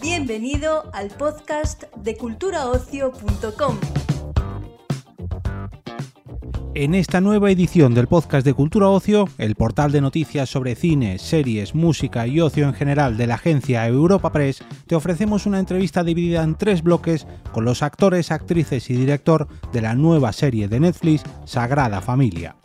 Bienvenido al podcast de culturaocio.com. En esta nueva edición del podcast de Cultura Ocio, el portal de noticias sobre cine, series, música y ocio en general de la agencia Europa Press, te ofrecemos una entrevista dividida en tres bloques con los actores, actrices y director de la nueva serie de Netflix Sagrada Familia.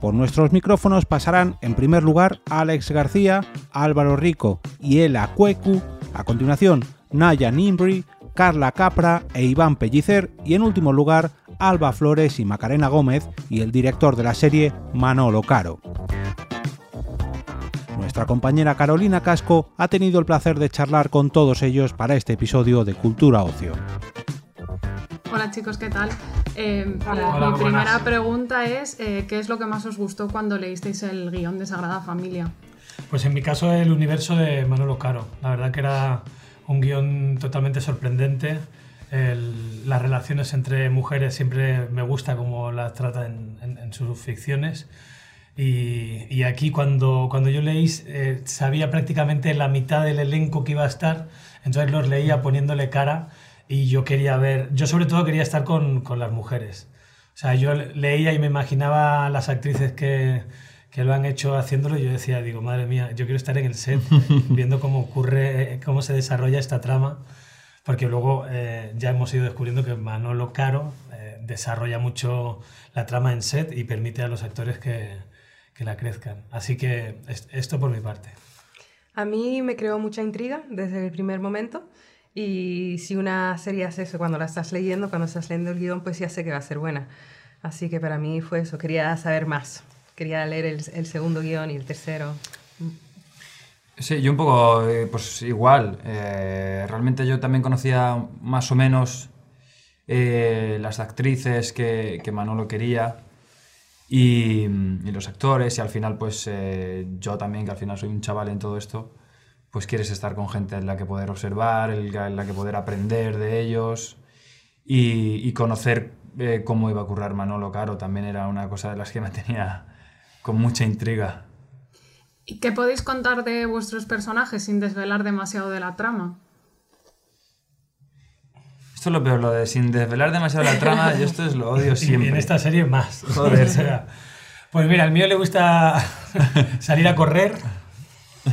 Por nuestros micrófonos pasarán en primer lugar Alex García, Álvaro Rico y Ela Cuecu, a continuación Naya Nimbri, Carla Capra e Iván Pellicer y en último lugar Alba Flores y Macarena Gómez y el director de la serie Manolo Caro. Nuestra compañera Carolina Casco ha tenido el placer de charlar con todos ellos para este episodio de Cultura Ocio. Hola chicos, ¿qué tal? Eh, Hola. mi primera pregunta es, eh, ¿qué es lo que más os gustó cuando leísteis el guion de Sagrada Familia? Pues en mi caso el universo de Manolo Caro. La verdad que era un guion totalmente sorprendente. El- las relaciones entre mujeres siempre me gusta como las trata en, en- en sus ficciones. Y, y aquí cuando, cuando yo leí eh, sabía prácticamente la mitad del elenco que iba a estar, entonces los leía poniéndole cara y yo quería ver, yo sobre todo quería estar con, con las mujeres. O sea, yo leía y me imaginaba las actrices que, que lo han hecho haciéndolo y yo decía, digo, madre mía, yo quiero estar en el set viendo cómo ocurre, eh, cómo se desarrolla esta trama, porque luego eh, ya hemos ido descubriendo que Manolo Caro eh, desarrolla mucho la trama en set y permite a los actores que, que la crezcan. Así que es- esto por mi parte. A mí me creó mucha intriga desde el primer momento y si una serie hace eso cuando la estás leyendo, cuando estás leyendo el guion, pues ya sé que va a ser buena. Así que para mí fue eso, quería saber más. Quería leer el, el segundo guion y el tercero. Sí, yo un poco, eh, pues igual. Eh, realmente yo también conocía más o menos eh, las actrices que, que Manolo quería y, y los actores y al final pues yo también, que al final soy un chaval en todo esto, pues quieres estar con gente en la que poder observar, en la que poder aprender de ellos y, y conocer cómo iba a currar Manolo Caro también era una cosa de las que me tenía con mucha intriga. ¿Y qué podéis contar de vuestros personajes sin desvelar demasiado de la trama? Esto es lo peor, lo de sin desvelar demasiado la trama, yo esto es lo odio siempre. Y en esta serie más. Joder. O sea, pues mira, al mío le gusta salir a correr.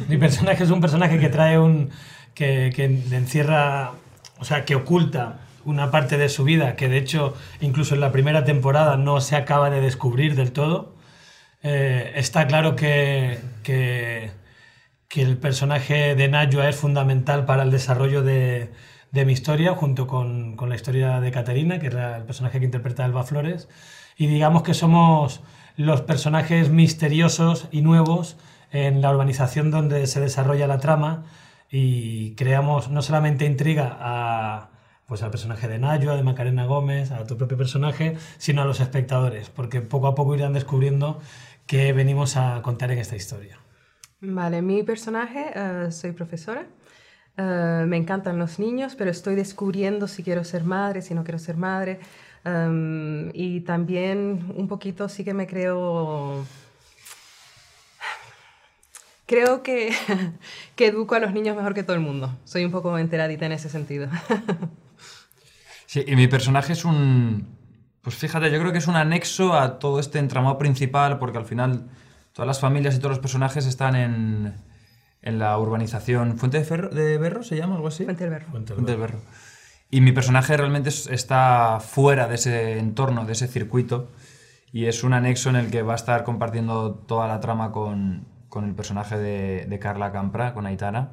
Mi personaje es un personaje que trae un. que, que encierra. o sea, que oculta una parte de su vida que de hecho incluso en la primera temporada no se acaba de descubrir del todo. Eh, está claro que, que, que el personaje de Najwa es fundamental para el desarrollo de, de mi historia, junto con, con la historia de Caterina, que es el personaje que interpreta Alba Flores. Y digamos que somos los personajes misteriosos y nuevos en la urbanización donde se desarrolla la trama y creamos no solamente intriga a, pues al personaje de Najwa, de Macarena Gómez, a tu propio personaje, sino a los espectadores, porque poco a poco irán descubriendo qué venimos a contar en esta historia. Vale, mi personaje, eh, soy profesora. Eh, me encantan los niños, pero estoy descubriendo si quiero ser madre, si no quiero ser madre. Um, y también un poquito sí que me creo... Creo que, que educo a los niños mejor que todo el mundo. Soy un poco enteradita en ese sentido. Sí, y mi personaje es un... Pues fíjate, yo creo que es un anexo a todo este entramado principal, porque al final todas las familias y todos los personajes están en, en la urbanización. ¿Fuente de, Ferro, de Berro se llama algo así? Fuente del Berro. Fuente del Fuente del Berro. Y mi personaje realmente es- está fuera de ese entorno, de ese circuito, y es un anexo en el que va a estar compartiendo toda la trama con, con el personaje de, de Carla Campra, con Aitana.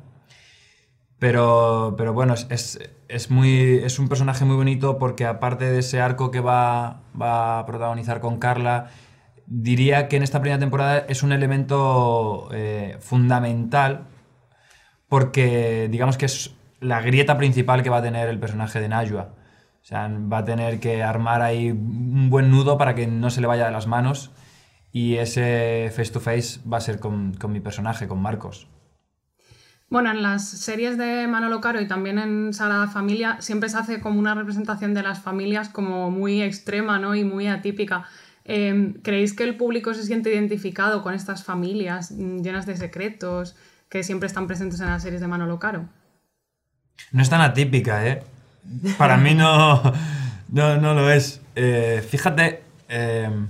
Pero, pero bueno, es, es, muy, es un personaje muy bonito porque aparte de ese arco que va, va a protagonizar con Carla, diría que en esta primera temporada es un elemento eh, fundamental porque digamos que es la grieta principal que va a tener el personaje de Najwa. O sea, va a tener que armar ahí un buen nudo para que no se le vaya de las manos y ese face to face va a ser con, con mi personaje, con Marcos. Bueno, en las series de Manolo Caro y también en Sagrada Familia siempre se hace como una representación de las familias como muy extrema ¿no? y muy atípica. Em, ¿Creéis que el público se siente identificado con estas familias mm, llenas de secretos que siempre están presentes en las series de Manolo Caro? No es tan atípica, ¿eh? Para mí no, no, no lo es. Eh, fíjate, em,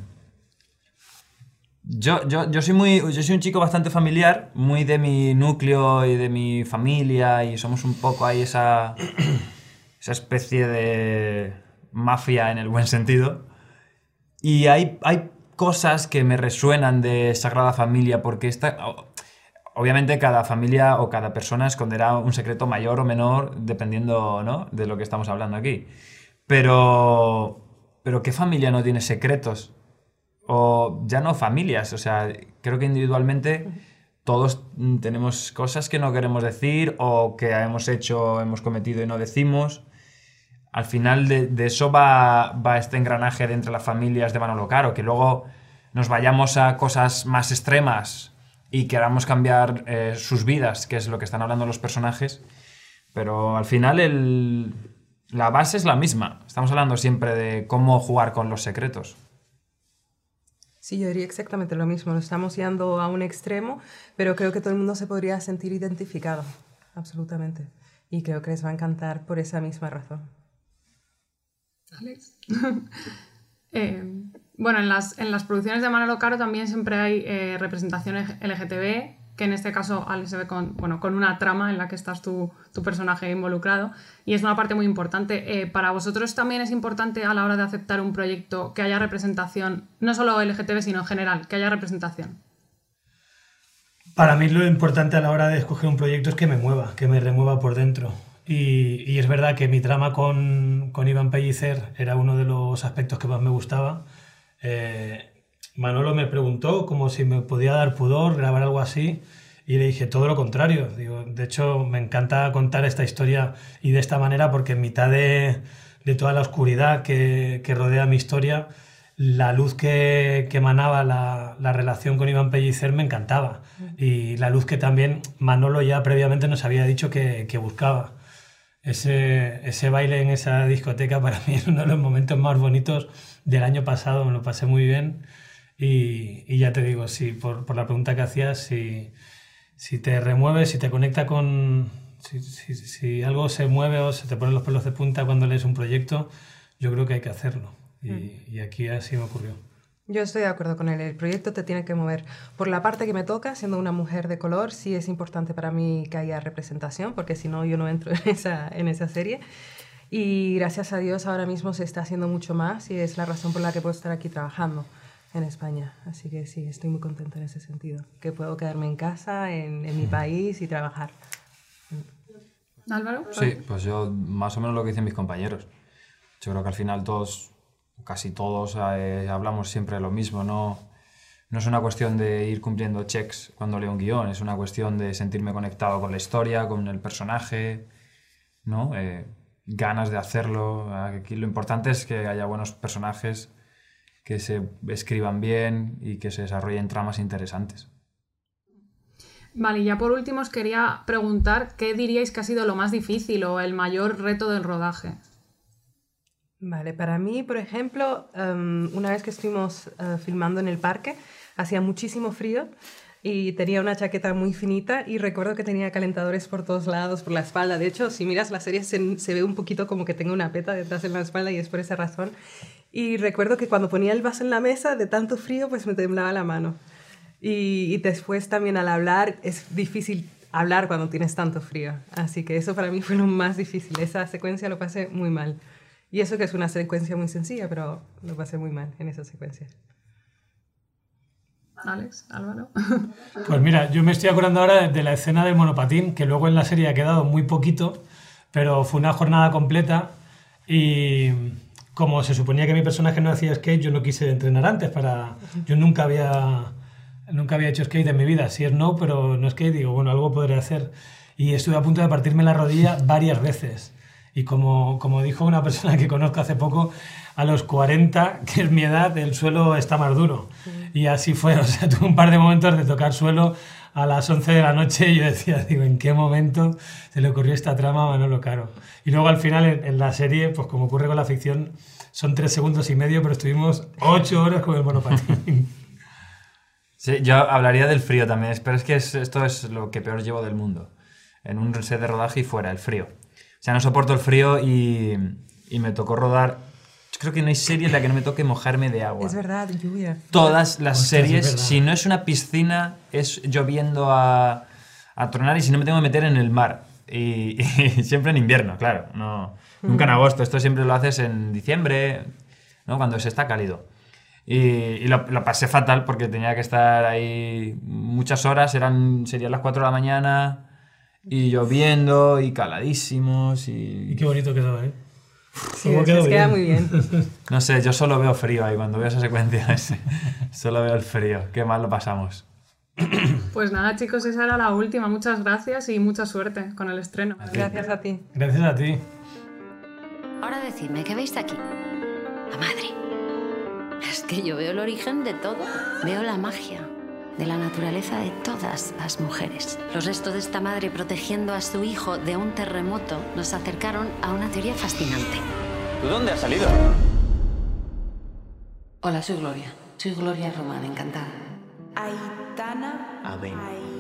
yo, yo, yo, soy muy, yo soy un chico bastante familiar, muy de mi núcleo y de mi familia y somos un poco ahí esa, esa especie de mafia en el buen sentido. Y hay, hay cosas que me resuenan de Sagrada Familia porque esta, obviamente cada familia o cada persona esconderá un secreto mayor o menor dependiendo ¿no? de lo que estamos hablando aquí. Pero, pero ¿qué familia no tiene secretos? O ya no familias, o sea, creo que individualmente todos tenemos cosas que no queremos decir o que hemos hecho, hemos cometido y no decimos. Al final de, eso va, va, este engranaje de entre las familias de Manolo Caro, que luego nos vayamos a cosas más extremas y queramos cambiar eh, sus vidas, que es lo que están hablando los personajes, pero al final el, la base es la misma. Estamos hablando siempre de cómo jugar con los secretos. Sí, yo diría exactamente lo mismo. Lo estamos yendo a un extremo, pero creo que todo el mundo se podría sentir identificado, absolutamente. Y creo que les va a encantar por esa misma razón. Alex. eh, bueno, en las, en las producciones de Manolo Caro también siempre hay eh, representaciones LGTB, que en este caso Alex se ve con, bueno, con una trama en la que estás tu, tu personaje involucrado y es una parte muy importante. Eh, para vosotros también es importante a la hora de aceptar un proyecto que haya representación, no solo LGTB, sino en general, que haya representación. Para mí lo importante a la hora de escoger un proyecto es que me mueva, que me remueva por dentro. Y, es verdad que mi trama con, con, Iván Pellicer era uno de los aspectos que más me gustaba. Eh, Manolo me preguntó como si me podía dar pudor grabar algo así y le dije todo lo contrario. Digo, de hecho, me encanta contar esta historia y de esta manera porque en mitad de, de toda la oscuridad que, que, rodea mi historia, la luz que, que emanaba la, la, relación con Iván Pellicer me encantaba. Y la luz que también Manolo ya previamente nos había dicho que, que buscaba. Ese, ese baile en esa discoteca para mí es uno de los momentos más bonitos del año pasado, me lo pasé muy bien. Y, y ya te digo, sí, por, por, la pregunta que hacías, si, si te remueve, si te conecta con... Si, si, si, algo se mueve o se te ponen los pelos de punta cuando lees un proyecto, yo creo que hay que hacerlo. Y, mm. y aquí así me ocurrió. Yo estoy de acuerdo con él. El proyecto te tiene que mover. Por la parte que me toca, siendo una mujer de color, sí es importante para mí que haya representación, porque si no, yo no entro en esa, en esa serie. Y gracias a Dios ahora mismo se está haciendo mucho más y es la razón por la que puedo estar aquí trabajando en España. Así que sí, estoy muy contenta en ese sentido, que puedo quedarme en casa, en, en mi país y trabajar. Álvaro. Sí, pues yo más o menos lo que dicen mis compañeros. Yo creo que al final todos, casi todos, eh, hablamos siempre de lo mismo, ¿no? No es una cuestión de ir cumpliendo checks cuando leo un guion, es una cuestión de sentirme conectado con la historia, con el personaje, ¿no? Eh, ganas de hacerlo. Aquí lo importante es que haya buenos personajes que se escriban bien y que se desarrollen tramas interesantes. Vale, y ya por último os quería preguntar qué diríais que ha sido lo más difícil o el mayor reto del rodaje. Vale, para mí, por ejemplo, um, una vez que estuvimos uh, filmando en el parque, hacía muchísimo frío y tenía una chaqueta muy finita y recuerdo que tenía calentadores por todos lados, por la espalda. De hecho, si miras la serie se, se, ve un poquito como que tengo una peta detrás de la espalda y es por esa razón. Y recuerdo que cuando ponía el vaso en la mesa, de tanto frío, pues me temblaba la mano. Y, y después también al hablar, es difícil hablar cuando tienes tanto frío. Así que eso para mí fue lo más difícil. Esa secuencia lo pasé muy mal. Y eso que es una secuencia muy sencilla, pero lo pasé muy mal en esa secuencia. Alex, Álvaro. Pues mira, yo me estoy acordando ahora de la escena del monopatín, que luego en la serie ha quedado muy poquito, pero fue una jornada completa y como se suponía que mi personaje no hacía skate, yo no quise entrenar antes para... Yo nunca había, nunca había hecho skate en mi vida, sí es no, pero no skate, digo, bueno, algo podré hacer. Y estuve a punto de partirme la rodilla varias veces. Y como, como dijo una persona que conozco hace poco, a los 40, que es mi edad, el suelo está más duro. Y así fue, o sea, tuve un par de momentos de tocar suelo a las 11 de la noche y yo decía, digo, ¿en qué momento se le ocurrió esta trama a Manolo Caro? Y luego al final en, en la serie, pues como ocurre con la ficción, son tres segundos y medio, pero estuvimos ocho horas con el monopatín. Sí, yo hablaría del frío también, pero es que es- esto es lo que peor llevo del mundo. En un set de rodaje y fuera, el frío. O sea, no soporto el frío y, y me tocó rodar. Yo creo que no hay serie en la que no me toque mojarme de agua. Es verdad, lluvia. Todas las Ostras, series, si no es una piscina, es lloviendo a, a tronar y si no me tengo que meter en el mar. Y, y siempre en invierno, claro. No, Nunca en agosto. Esto siempre lo haces en diciembre, ¿no? cuando se está cálido. Y, y lo, lo pasé fatal porque tenía que estar ahí muchas horas, eran, serían las 4 de la mañana, y lloviendo, y caladísimos, Y y... qué bonito quedó, ¿eh? Sí, ¿Cómo quedó queda muy bien. No sé, yo solo veo frío ahí cuando veo esa secuencia. ese, solo veo el frío. Qué mal lo pasamos. Pues nada, chicos, esa era la última. Muchas gracias y mucha suerte con el estreno. Gracias a ti. Gracias a ti. Ahora decidme, ¿qué veis aquí? La madre. Es que yo veo el origen de todo. Veo la magia de la naturaleza de todas las mujeres. Los restos de esta madre protegiendo a su hijo de un terremoto nos acercaron a una teoría fascinante. ¿Tú dónde has salido? Hola, soy Gloria. Soy Gloria Román, encantada. A ver.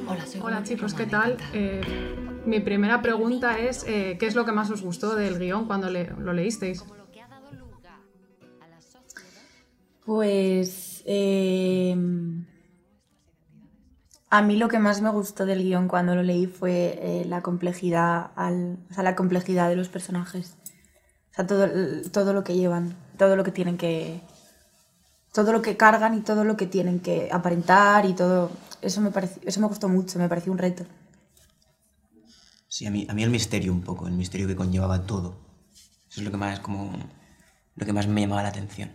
Hola, soy Hola chicos, Román, ¿qué tal? Eh, mi primera pregunta es, eh, ¿qué es lo que más os gustó del guion cuando le- lo leísteis? Pues eh, a mí lo que más me gustó del guion cuando lo leí fue eh, la complejidad al, o sea, la complejidad de los personajes. O sea, todo, todo lo que llevan, todo lo que tienen que todo lo que cargan y todo lo que tienen que aparentar y todo eso me pareció, eso me gustó mucho, me pareció un reto. Sí, a mí, a mí el misterio un poco, el misterio que conllevaba todo. Eso es lo que más, como, lo que más me llamaba la atención.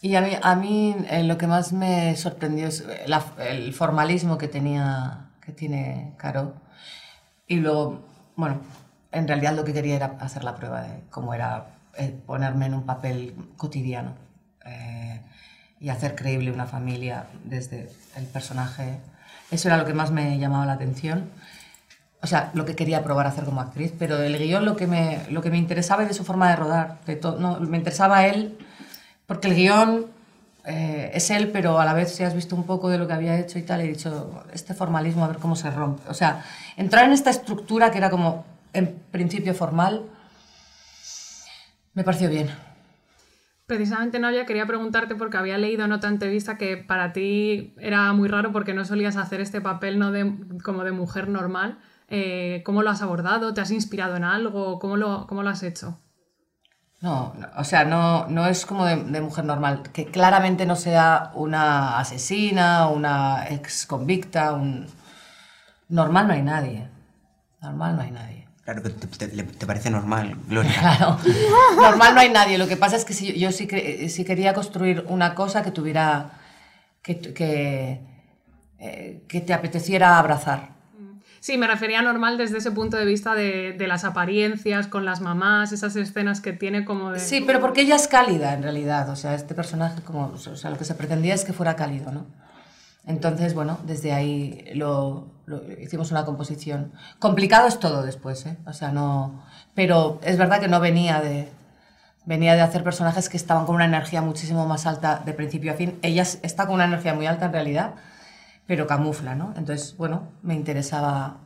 Y a mí, a mí eh, lo que más me sorprendió es la- el formalismo que tenía, que tiene Caro. Y luego, bueno, en realidad lo que quería era hacer la prueba de cómo era eh, ponerme en un papel cotidiano eh, y hacer creíble una familia desde el personaje. Eso era lo que más me llamaba la atención. O sea, lo que quería probar hacer como actriz, pero el guion lo que me, lo que me interesaba es de su forma de rodar. De no, me interesaba él, porque el guion eh, es él, pero a la vez si has visto un poco de lo que había hecho y tal, he dicho, este formalismo, a ver cómo se rompe. O sea, entrar en esta estructura que era como, en principio, formal, me pareció bien. Precisamente, Novia, quería preguntarte porque había leído en otra entrevista que para ti era muy raro porque no solías hacer este papel no de, como de mujer normal. Eh, ¿Cómo lo has abordado? ¿Te has inspirado en algo? ¿Cómo lo, cómo lo has hecho? No, no, o sea, no, no es como de, de mujer normal, que claramente no sea una asesina, una ex convicta, un... Normal no hay nadie. Normal no hay nadie. Claro que te, te- le- te parece normal, Gloria. Claro. Normal no hay nadie. Lo que pasa es que si, yo sí, cre- sí quería construir una cosa que tuviera. que, que, eh, que te apeteciera abrazar. Sí, me refería a normal desde ese punto de vista de, las apariencias con las mamás, esas escenas que tiene como de... Sí, pero porque ella es cálida en realidad. O sea, este personaje, como, o sea, lo que se pretendía es que fuera cálido, ¿no? Entonces, bueno, desde ahí lo, hicimos una composición. Complicado es todo después, ¿eh? O sea, no. Pero es verdad que no venía de. Venía de hacer personajes que estaban con una energía muchísimo más alta de principio a fin. Ella está con una energía muy alta en realidad, pero camufla, ¿no? Entonces, bueno, me interesaba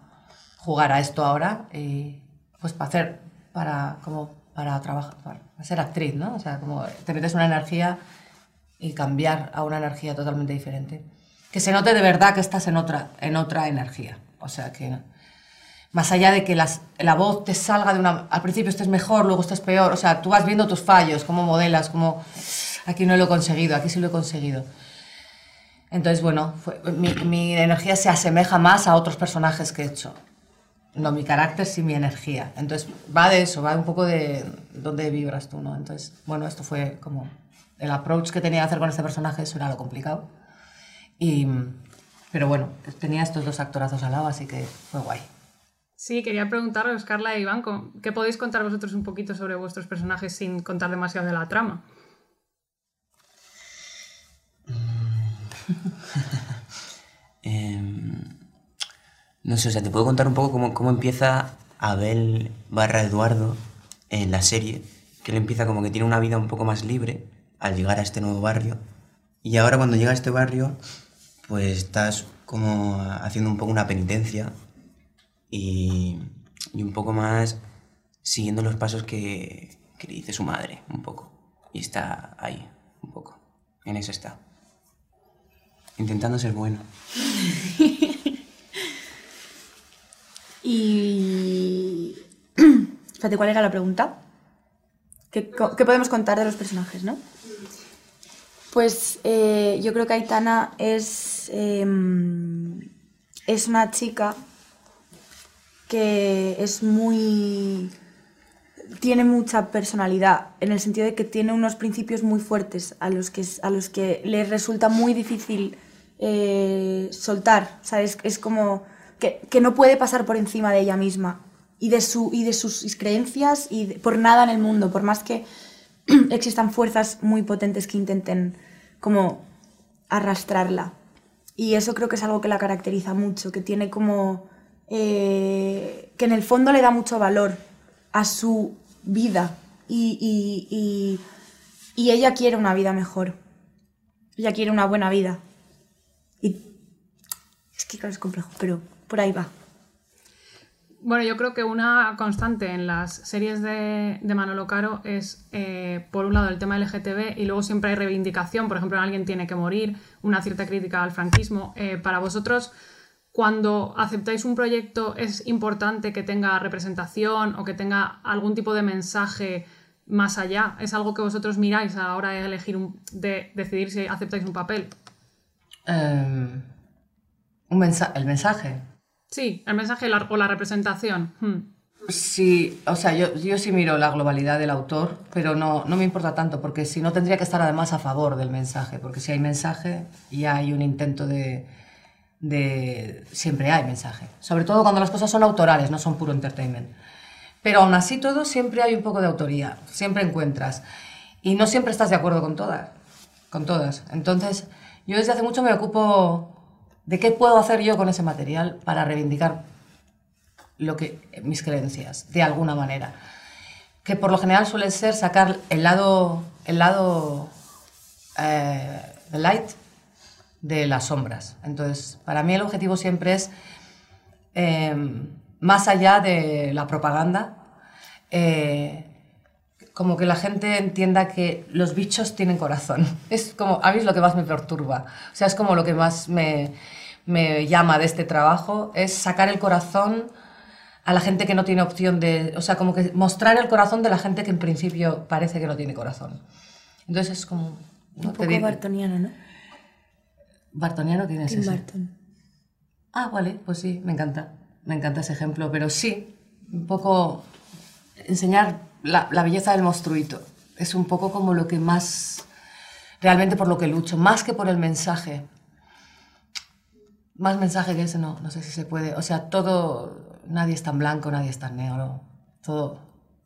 jugar a esto ahora y pues para hacer, para como para trabajar, para ser actriz, ¿no? O sea, como te metes una energía y cambiar a una energía totalmente diferente. Que se note de verdad que estás en otra, en otra energía. O sea, que más allá de que la voz te salga de una... Al principio estés mejor, luego estés peor. O sea, tú vas viendo tus fallos, cómo modelas, cómo... Aquí no lo he conseguido, aquí sí lo he conseguido. Entonces, bueno, mi, energía se asemeja más a otros personajes que he hecho. No mi carácter, sí mi energía. Entonces, va de eso, va un poco de dónde vibras tú, ¿no? Entonces, bueno, esto fue como el approach que tenía que hacer con este personaje, eso era lo complicado. Y, pero bueno, tenía estos dos actorazos al lado, así que fue guay. Sí, quería preguntaros, Carla y Iván, ¿con- ¿qué podéis contar vosotros un poquito sobre vuestros personajes sin contar demasiado de la trama? Em, no sé, o sea, te puedo contar un poco cómo, cómo empieza Abel barra Eduardo en la serie, que él empieza como que tiene una vida un poco más libre al llegar a este nuevo barrio. Y ahora cuando llega a este barrio, pues estás como haciendo un poco una penitencia y, y un poco más siguiendo los pasos que, que le dice su madre, un poco. Y está ahí, un poco. En eso está. Intentando ser bueno. Y. Espérate, ¿cuál era la pregunta? ¿Qué, podemos contar de los personajes, no? Pues eh, yo creo que Aitana es. em, es una chica que es muy. tiene mucha personalidad, en el sentido de que tiene unos principios muy fuertes a los que, a los que le resulta muy difícil eh, soltar. Sea, es, como que, no puede pasar por encima de ella misma y de, sus creencias y por nada en el mundo, por más que existan fuerzas muy potentes que intenten como arrastrarla. Y eso creo que es algo que la caracteriza mucho, que tiene como... eh, que en el fondo le da mucho valor a su vida y- y ella quiere una vida mejor. Ella quiere una buena vida. Y es que claro, es complejo, pero por ahí va. Bueno, yo creo que una constante en las series de, Manolo Caro es, eh, por un lado, el tema LGTB y luego siempre hay reivindicación. Por ejemplo, alguien tiene que morir, una cierta crítica al franquismo. Eh, para vosotros, cuando aceptáis un proyecto, ¿es importante que tenga representación o que tenga algún tipo de mensaje más allá? ¿Es algo que vosotros miráis a la hora de elegir, un- de decidir si aceptáis un papel? Em, un mensa- el mensaje. Sí, el mensaje la- o la representación. Hmm. Sí, o sea, yo, yo sí miro la globalidad del autor, pero no, no me importa tanto, porque si no tendría que estar además a favor del mensaje, porque si hay mensaje ya hay un intento de, de... Siempre hay mensaje, sobre todo cuando las cosas son autorales, no son puro entertainment. Pero aún así todo siempre hay un poco de autoría, siempre encuentras. Y no siempre estás de acuerdo con todas, con todas. Entonces, yo desde hace mucho me ocupo de qué puedo hacer yo con ese material para reivindicar lo que mis creencias de alguna manera. Que por lo general suele ser sacar el lado el lado eh, light de las sombras. Entonces para mí el objetivo siempre es eh, más allá de la propaganda eh, como que la gente entienda que los bichos tienen corazón. Es como, a mí es lo que más me perturba. O sea, es como lo que más me, me llama de este trabajo, es sacar el corazón a la gente que no tiene opción de... O sea, como que mostrar el corazón de la gente que en principio parece que no tiene corazón. Entonces es como... ¿no? Un poco di- bartoniano, ¿no? Bartoniano tienes Tim ese. Burton. Ah, vale, pues sí, me encanta. Me encanta ese ejemplo, pero sí, un poco enseñar la, belleza del monstruito. Es un poco como lo que más, realmente por lo que lucho, más que por el mensaje. Más mensaje que ese no, no sé si se puede. O sea, todo, nadie es tan blanco, nadie es tan negro. Todo,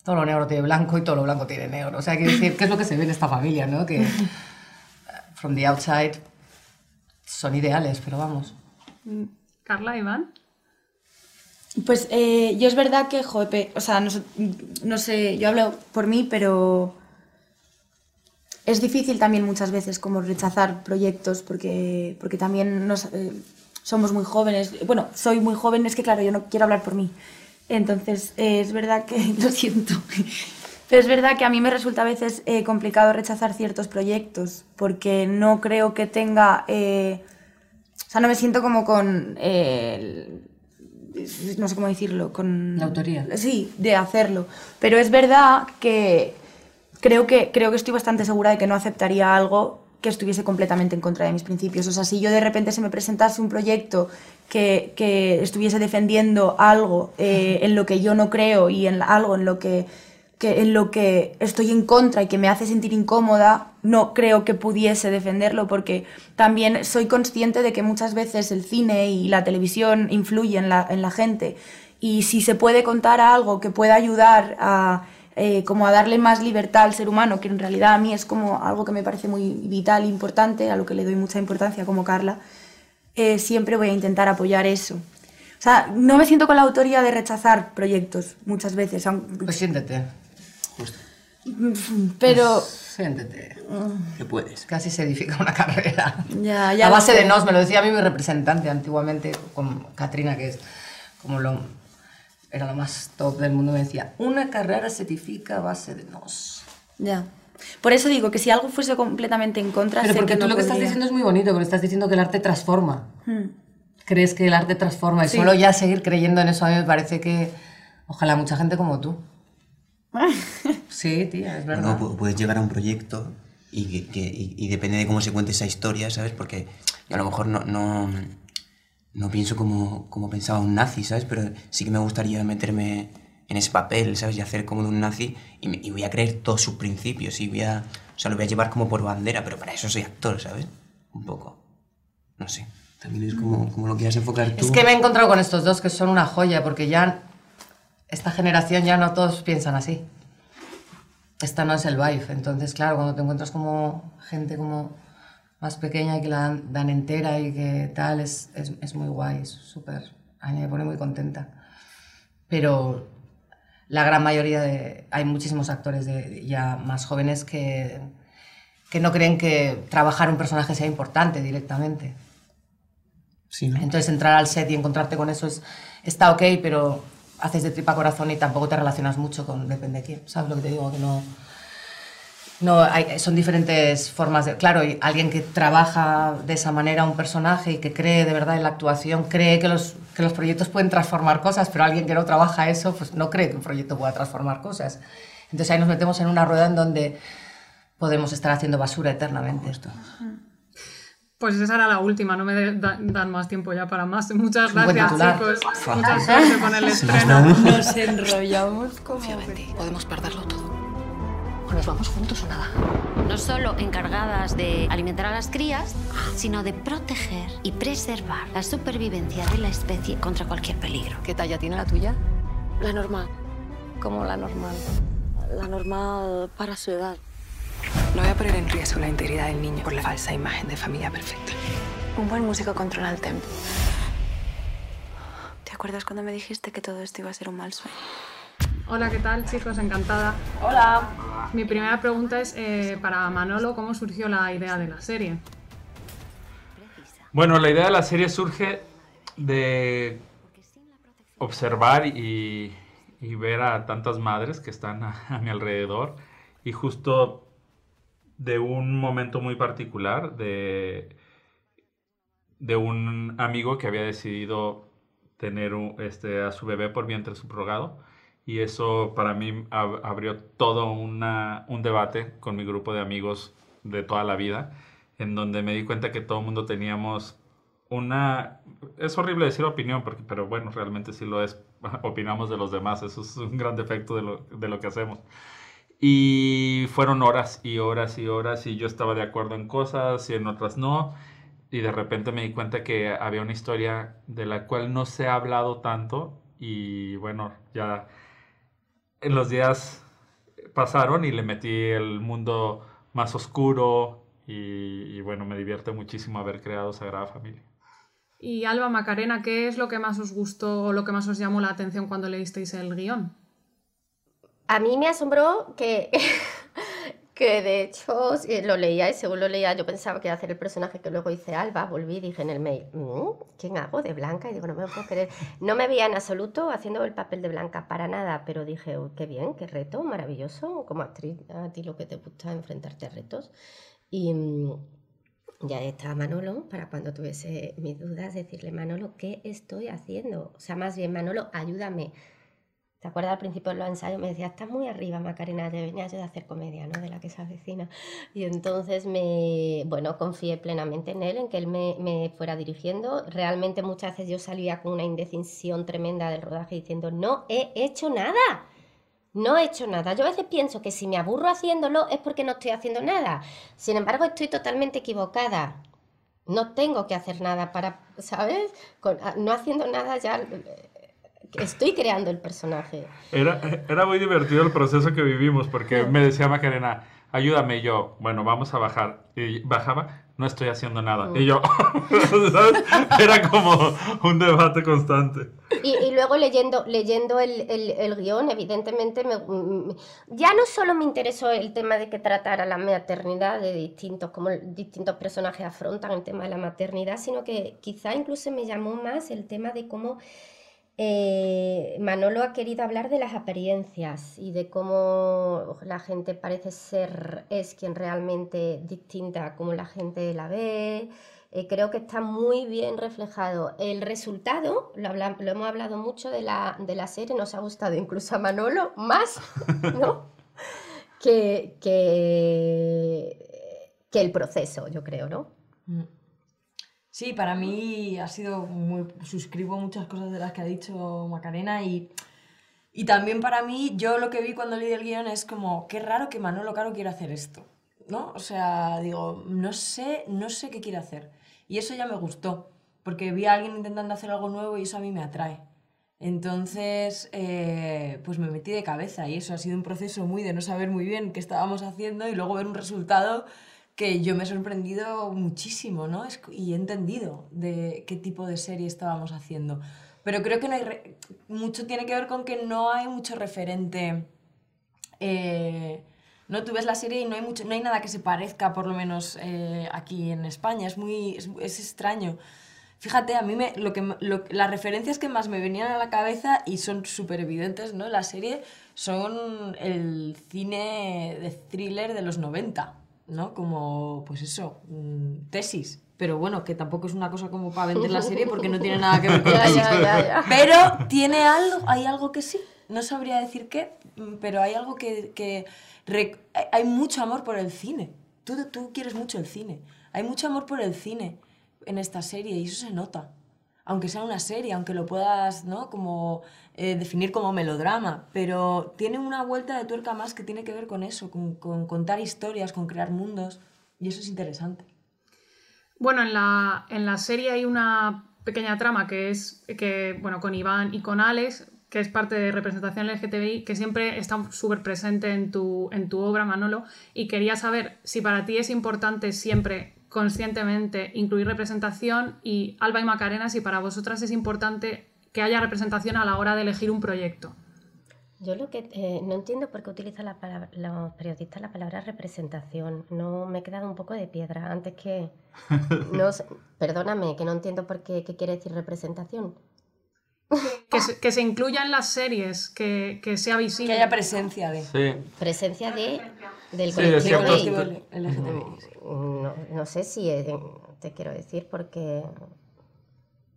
todo lo negro tiene blanco y todo lo blanco tiene negro. O sea, hay que decir, ¿qué es lo que se ve en esta familia, no? Que, from the outside, son ideales, pero vamos. Mm, Carla, Iván. Pues eh, yo es verdad que, joder, o sea, no, sé- no sé, yo hablo por mí, pero es difícil también muchas veces como rechazar proyectos porque, porque también nos, eh, somos muy jóvenes. Bueno, soy muy joven, es que claro, yo no quiero hablar por mí. Entonces, eh, es verdad que, lo siento, pero es verdad que a mí me resulta a veces eh, complicado rechazar ciertos proyectos porque no creo que tenga... o sea, no me siento como con... no sé cómo decirlo, con... La autoría. Sí, de hacerlo. Pero es verdad que creo que, creo que estoy bastante segura de que no aceptaría algo que estuviese completamente en contra de mis principios. O sea, si yo de repente se me presentase un proyecto que, que estuviese defendiendo algo eh, en lo que yo no creo y en algo en lo que, que en lo que estoy en contra y que me hace sentir incómoda, no creo que pudiese defenderlo porque también soy consciente de que muchas veces el cine y la televisión influyen en la, en la gente y si se puede contar algo que pueda ayudar a eh, como a darle más libertad al ser humano, que en realidad a mí es como algo que me parece muy vital e importante, a lo que le doy mucha importancia como Carla, eh, siempre voy a intentar apoyar eso. O sea, no me siento con la autoría de rechazar proyectos muchas veces. Pues siéntete. Pero Siéntete. Que puedes. Casi se edifica una carrera. ya, ya a base de nos, me lo decía a mí mi representante antiguamente, con Katrina, que es como lo. Era lo más top del mundo, me decía: Una carrera se edifica a base de nos. Ya. Por eso digo que si algo fuese completamente en contra, Pero porque que tú no lo que estás podría. diciendo es muy bonito, porque estás diciendo que el arte transforma. Hmm. Crees que el arte transforma y Sí. solo ya seguir creyendo en eso a mí me parece que. Ojalá mucha gente como tú. Sí, tía, es verdad. No, pu- puedes llegar a un proyecto y, que- que- y, y depende de cómo se cuente esa historia, ¿sabes? Porque yo a lo mejor no, no, no pienso como, como pensaba un nazi, ¿sabes? Pero sí que me gustaría meterme en ese papel, ¿sabes? Y hacer como de un nazi y, me- y voy a creer todos sus principios y voy a... O sea, lo voy a llevar como por bandera, pero para eso soy actor, ¿sabes? Un poco. No sé. También es como, como lo quieras enfocar tú. Es que me he encontrado con estos dos que son una joya, porque ya esta generación ya no todos piensan así. Esta no es el vibe. Entonces, claro, cuando te encuentras como gente como más pequeña y que la dan, dan entera y que tal, es, es, es muy guay, es súper... A mí me pone muy contenta. Pero la gran mayoría de... Hay muchísimos actores de, ya más jóvenes que, que no creen que trabajar un personaje sea importante directamente. Sí, ¿no? Entonces entrar al set y encontrarte con eso es, está ok, pero haces de tripa corazón y tampoco te relacionas mucho con depende de quién. ¿Sabes lo que te digo? Que no, no hay, son diferentes formas de... Claro, y alguien que trabaja de esa manera un personaje y que cree de verdad en la actuación, cree que los, que los proyectos pueden transformar cosas, pero alguien que no trabaja eso, pues no cree que un proyecto pueda transformar cosas. Entonces ahí nos metemos en una rueda en donde podemos estar haciendo basura eternamente. Pues esa era la última, no me de- da- dan más tiempo ya para más. Muchas gracias, chicos. Fua. Mucha suerte con el estreno. Nos enrollamos como... Podemos perderlo todo. O nos vamos juntos o nada. No solo encargadas de alimentar a las crías, sino de proteger y preservar la supervivencia de la especie contra cualquier peligro. ¿Qué talla tiene la tuya? La normal. Como la normal. La normal para su edad. No voy a poner en riesgo la integridad del niño por la falsa imagen de familia perfecta. Un buen músico controla el tempo. ¿Te acuerdas cuando me dijiste que todo esto iba a ser un mal sueño? Hola, ¿qué tal, chicos? Encantada. Hola. Mi primera pregunta es eh, para Manolo, ¿cómo surgió la idea de la serie? Bueno, la idea de la serie surge de observar y, y ver a tantas madres que están a, a mi alrededor y justo de un momento muy particular de, de un amigo que había decidido tener este, a su bebé por vientre subrogado y eso para mí ab- abrió todo una- un debate con mi grupo de amigos de toda la vida en donde me di cuenta que todo el mundo teníamos una... Es horrible decir opinión, porque, pero bueno, realmente sí lo es. Opinamos de los demás, eso es un gran defecto de lo, de lo que hacemos. Y fueron horas y horas y horas y yo estaba de acuerdo en cosas y en otras no. Y de repente me di cuenta que había una historia de la cual no se ha hablado tanto y bueno, ya en los días pasaron y le metí el mundo más oscuro y, y bueno, me divierte muchísimo haber creado Sagrada Familia. Y Alba Macarena, ¿qué es lo que más os gustó o lo que más os llamó la atención cuando leísteis el guion? A mí me asombró que, que de hecho lo leía y según lo leía yo pensaba que iba a hacer el personaje que luego hice Alba, volví y dije en el mail, "Mm, ¿quién hago de Blanca? Y digo, no me puedo creer. No me veía en absoluto haciendo el papel de Blanca para nada, pero dije, "Oh, qué bien, qué reto, maravilloso. Como actriz, a ti lo que te gusta enfrentarte a retos. Y mm, ya estaba Manolo para cuando tuviese mis dudas, decirle, Manolo, ¿qué estoy haciendo? O sea, más bien, Manolo, ayúdame. ¿Te acuerdas al principio de los ensayos? Me decía, estás muy arriba, Macarena, te venía yo de hacer comedia, ¿no? De la que se avecina. Y entonces me, bueno, confié plenamente en él, en que él me, me fuera dirigiendo. Realmente muchas veces yo salía con una indecisión tremenda del rodaje diciendo, no he hecho nada. No he hecho nada. Yo a veces pienso que si me aburro haciéndolo es porque no estoy haciendo nada. Sin embargo, estoy totalmente equivocada. No tengo que hacer nada para, ¿sabes? No haciendo nada ya estoy creando el personaje. Era, era muy divertido el proceso que vivimos porque me decía Macarena, ayúdame. Y yo, bueno, vamos a bajar. Y bajaba, no estoy haciendo nada. Mm. Y yo, ¿sabes? Era como un debate constante. Y, y luego leyendo, leyendo el, el- el guion, evidentemente, me- ya no solo me interesó el tema de que tratara la maternidad de distintos, como distintos personajes afrontan el tema de la maternidad, sino que quizá incluso me llamó más el tema de cómo eh, Manolo ha querido hablar de las apariencias y de cómo la gente parece ser, es quien realmente distinta a cómo la gente la ve. Eh, creo que está muy bien reflejado. El resultado, lo, habla- lo hemos hablado mucho de la, de la serie, nos ha gustado incluso a Manolo más, ¿no? que, que, que el proceso, yo creo, ¿no? Sí, para mí ha sido muy... Suscribo muchas cosas de las que ha dicho Macarena y, y también para mí, yo lo que vi cuando leí el guion es como, qué raro que Manolo Caro quiera hacer esto, ¿no? O sea, digo, no sé, no sé qué quiere hacer. Y eso ya me gustó, porque vi a alguien intentando hacer algo nuevo y eso a mí me atrae. Entonces, eh, pues me metí de cabeza y eso ha sido un proceso muy de no saber muy bien qué estábamos haciendo y luego ver un resultado que yo me he sorprendido muchísimo, ¿no? Y he entendido de qué tipo de serie estábamos haciendo. Pero creo que no hay re- mucho tiene que ver con que no hay mucho referente. eh, no, tú ves la serie y no hay, mucho, no hay nada que se parezca, por lo menos eh, aquí en España. Es muy es, extraño. Fíjate, a mí me, lo que, las referencias que más me venían a la cabeza y son súper evidentes, ¿no? La serie son el cine de thriller de los 90, ¿no? Como, pues eso, mm, tesis. Pero bueno, que tampoco es una cosa como para vender la serie porque no tiene nada que ver con Ya, tesis. ya, ya, ya. Pero tiene algo, hay algo que sí. No sabría decir qué, mm, pero hay algo que... que hay mucho amor por el cine. Tú, tú quieres mucho el cine. Hay mucho amor por el cine en esta serie y eso se nota. Aunque sea una serie, aunque lo puedas ¿no? como, eh, definir como melodrama, pero tiene una vuelta de tuerca más que tiene que ver con eso, con, con contar historias, con crear mundos, y eso es interesante. Bueno, en la, en la serie hay una pequeña trama que es que, bueno, con Iván y con Alex, que es parte de representación LGTBI, que siempre está súper presente en tu, en tu obra, Manolo, y quería saber si para ti es importante siempre conscientemente incluir representación y Alba y Macarena, si para vosotras es importante que haya representación a la hora de elegir un proyecto. Yo lo que eh, no entiendo por qué utilizan la palabra- los periodistas la palabra representación. No me he quedado un poco de piedra antes que... No perdóname, que no entiendo por qué, qué quiere decir representación. Que se, que se incluya en las series, que, que sea visible. Que haya presencia de... Sí. Presencia de, del Sí, de colectivo. LGTBI. No, no sé si te quiero decir porque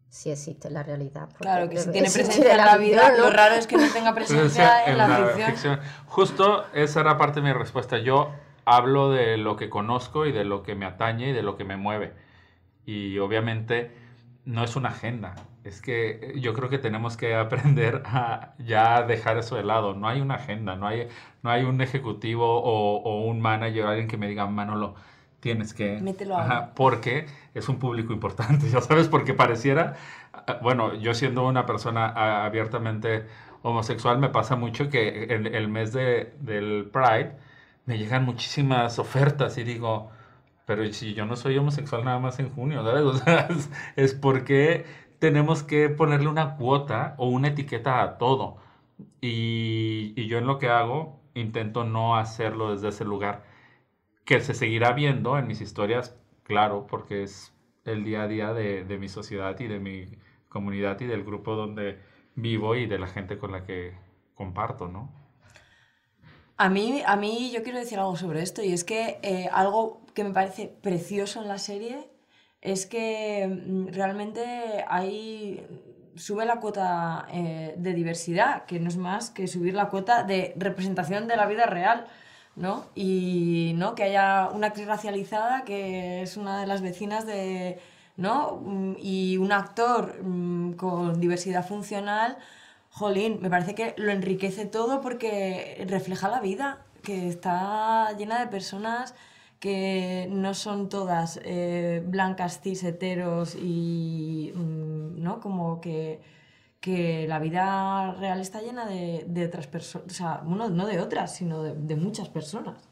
si existe la realidad. Claro, que si tiene presencia en la vida, ficción, ¿no? lo raro es que no tenga presencia en la ficción. Justo esa era parte de mi respuesta. Yo hablo de lo que conozco y de lo que me atañe y de lo que me mueve. Y obviamente no es una agenda. Es que yo creo que tenemos que aprender a ya dejar eso de lado. No hay una agenda, no hay, no hay un ejecutivo o, o un manager, alguien que me diga, Manolo, tienes que... Mételo ahora". Ajá, porque es un público importante, ya sabes, porque pareciera, ah, bueno, yo siendo una persona ah, abiertamente homosexual, me pasa mucho que en el mes de, del Pride me llegan muchísimas ofertas y digo, pero si yo no soy homosexual nada más en junio, ¿sabes? O sea, es, es porque tenemos que ponerle una cuota o una etiqueta a todo. Y, y yo en lo que hago intento no hacerlo desde ese lugar que se seguirá viendo en mis historias, claro, porque es el día a día de, de mi sociedad y de mi comunidad y del grupo donde vivo y de la gente con la que comparto, ¿no? A mí, a mí yo quiero decir algo sobre esto y es que eh, algo que me parece precioso en la serie es que mm, realmente hay sube la cuota eh, de diversidad, que no es más que subir la cuota de representación de la vida real, ¿no? Y ¿no? que haya una actriz racializada que es una de las vecinas de, ¿no? Mm, Y un actor mm, con diversidad funcional Jolín, me parece que lo enriquece todo porque refleja la vida, que está llena de personas que no son todas eh, blancas, cis, heteros y, mm, ¿no? Como que, que la vida real está llena de, de otras personas, o sea, bueno, no de otras, sino de, de muchas personas.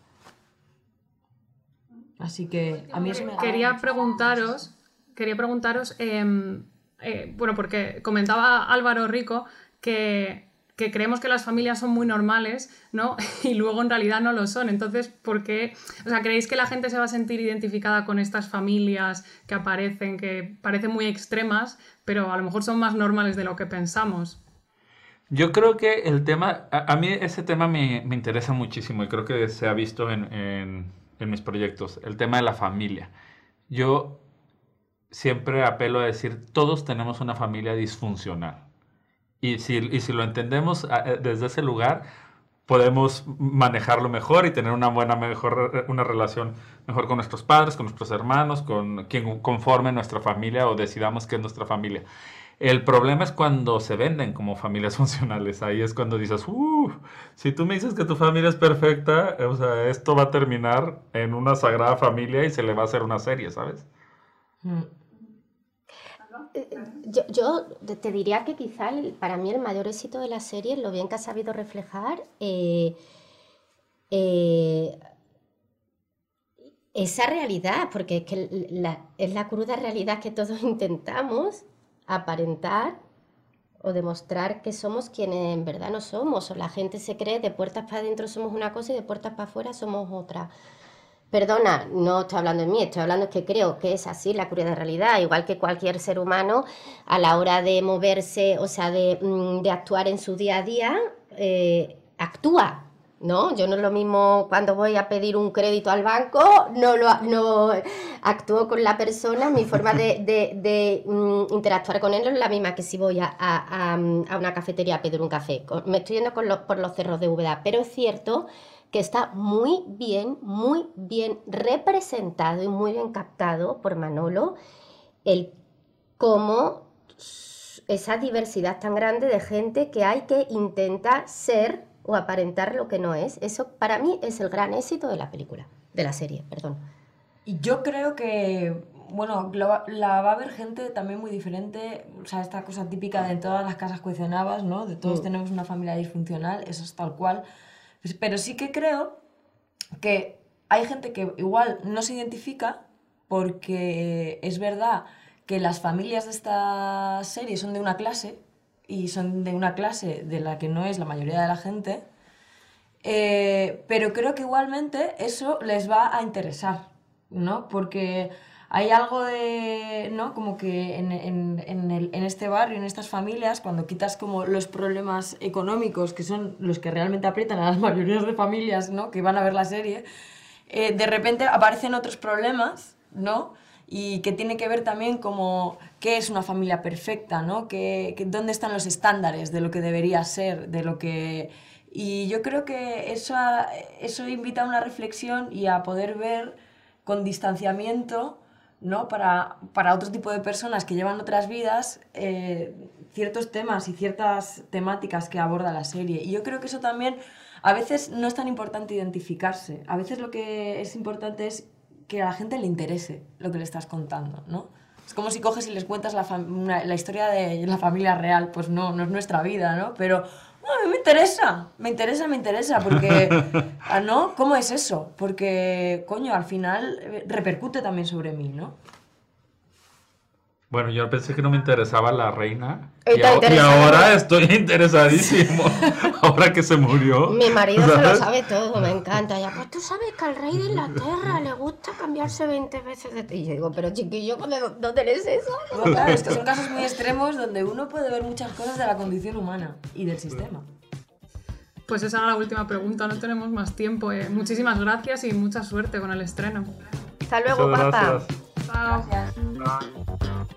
Así que a mí eso me Quería preguntaros, quería preguntaros, em, eh, bueno, porque comentaba Álvaro Rico que, que creemos que las familias son muy normales, ¿no? Y luego en realidad no lo son. Entonces, ¿por qué? O sea, ¿creéis que la gente se va a sentir identificada con estas familias que aparecen, que parecen muy extremas, pero a lo mejor son más normales de lo que pensamos? Yo creo que el tema, a, mí ese tema me, me interesa muchísimo y creo que se ha visto en, en- en mis proyectos, el tema de la familia. Yo siempre apelo a decir, todos tenemos una familia disfuncional. Y si, y si lo entendemos eh, desde ese lugar, podemos manejarlo mejor y tener una buena, mejor, una relación mejor con nuestros padres, con nuestros hermanos, con quien conforme nuestra familia o decidamos que es nuestra familia. El problema es cuando se venden como familias funcionales. Ahí es cuando dices, "Uh, si tú me dices que tu familia es perfecta, o sea, esto va a terminar en una sagrada familia y se le va a hacer una serie, ¿sabes? Mm. Yo, yo te diría que quizá para mí el mayor éxito de la serie es lo bien que ha sabido reflejar eh, eh, esa realidad, porque es que la- es la cruda realidad que todos intentamos aparentar o demostrar que somos quienes en verdad no somos, o la gente se cree de puertas para adentro somos una cosa y de puertas para afuera somos otra. Perdona, no estoy hablando de mí, estoy hablando que creo que es así la cruda realidad, igual que cualquier ser humano a la hora de moverse, o sea, de, mm, actuar en su día a día, eh, actúa, ¿no? Yo no es lo mismo cuando voy a pedir un crédito al banco, no lo no actúo con la persona, mi forma de, mm, interactuar con él es la misma que si voy a, una cafetería a pedir un café. Me estoy yendo con por los cerros de Úbeda, pero es cierto que está muy bien, muy bien representado y muy bien captado por Manolo el cómo esa diversidad tan grande de gente que hay que intentar ser o aparentar lo que no es. Eso para mí es el gran éxito de la película, de la serie, perdón. Y yo creo que, bueno, la, va- la va a haber gente también muy diferente, o sea, esta cosa típica de en todas las casas cohesionabas, ¿no? De todos Mm. tenemos una familia disfuncional, eso es tal cual. Pues, Pero sí que creo que hay gente que igual no se identifica porque es verdad que las familias de esta serie son de una clase y son de una clase de la que no es la mayoría de la gente, eh, pero creo que igualmente eso les va a interesar, ¿no? Porque hay algo de, ¿no? Como que en, en- en el- en este barrio, en estas familias, cuando quitas como los problemas económicos, que son los que realmente aprietan a las mayorías de familias, ¿no? Que van a ver la serie, eh, de repente aparecen otros problemas, ¿no? Y que tiene que ver también como qué es una familia perfecta, ¿no? Que- dónde están los estándares de lo que debería ser, de lo que... Y yo creo que eso, eso invita a una reflexión y a poder ver con distanciamiento, ¿no? Para, para otro tipo de personas que llevan otras vidas, eh, ciertos temas y ciertas temáticas que aborda la serie. Y yo creo que eso también, a veces no es tan importante identificarse, a veces lo que es importante es que a la gente le interese lo que le estás contando, ¿no? Es como si coges y les cuentas la, la historia de la familia real, pues no, no es nuestra vida, ¿no? Pero "Ah, a mí me interesa, me interesa, me interesa, porque, ah, ¿no? ¿Cómo es eso? Porque, coño, al final eh, repercute también sobre mí, ¿no? Bueno, yo pensé que no me interesaba la reina. Y a- ahora ¿no? estoy interesadísimo. ahora que se murió. Mi marido se lo sabe todo, me encanta. Ya, pues tú sabes que al rey de Inglaterra le gusta cambiarse 20 veces de... Y yo digo, pero chiquillo, ¿dónde, dónde lees eso? No, claro, es que son casos muy extremos donde uno puede ver muchas cosas de la condición humana y del sistema. Pues esa era la última pregunta, no tenemos más tiempo. eh. Muchísimas gracias y mucha suerte con el estreno. Hasta luego, papá. gracias. Chao.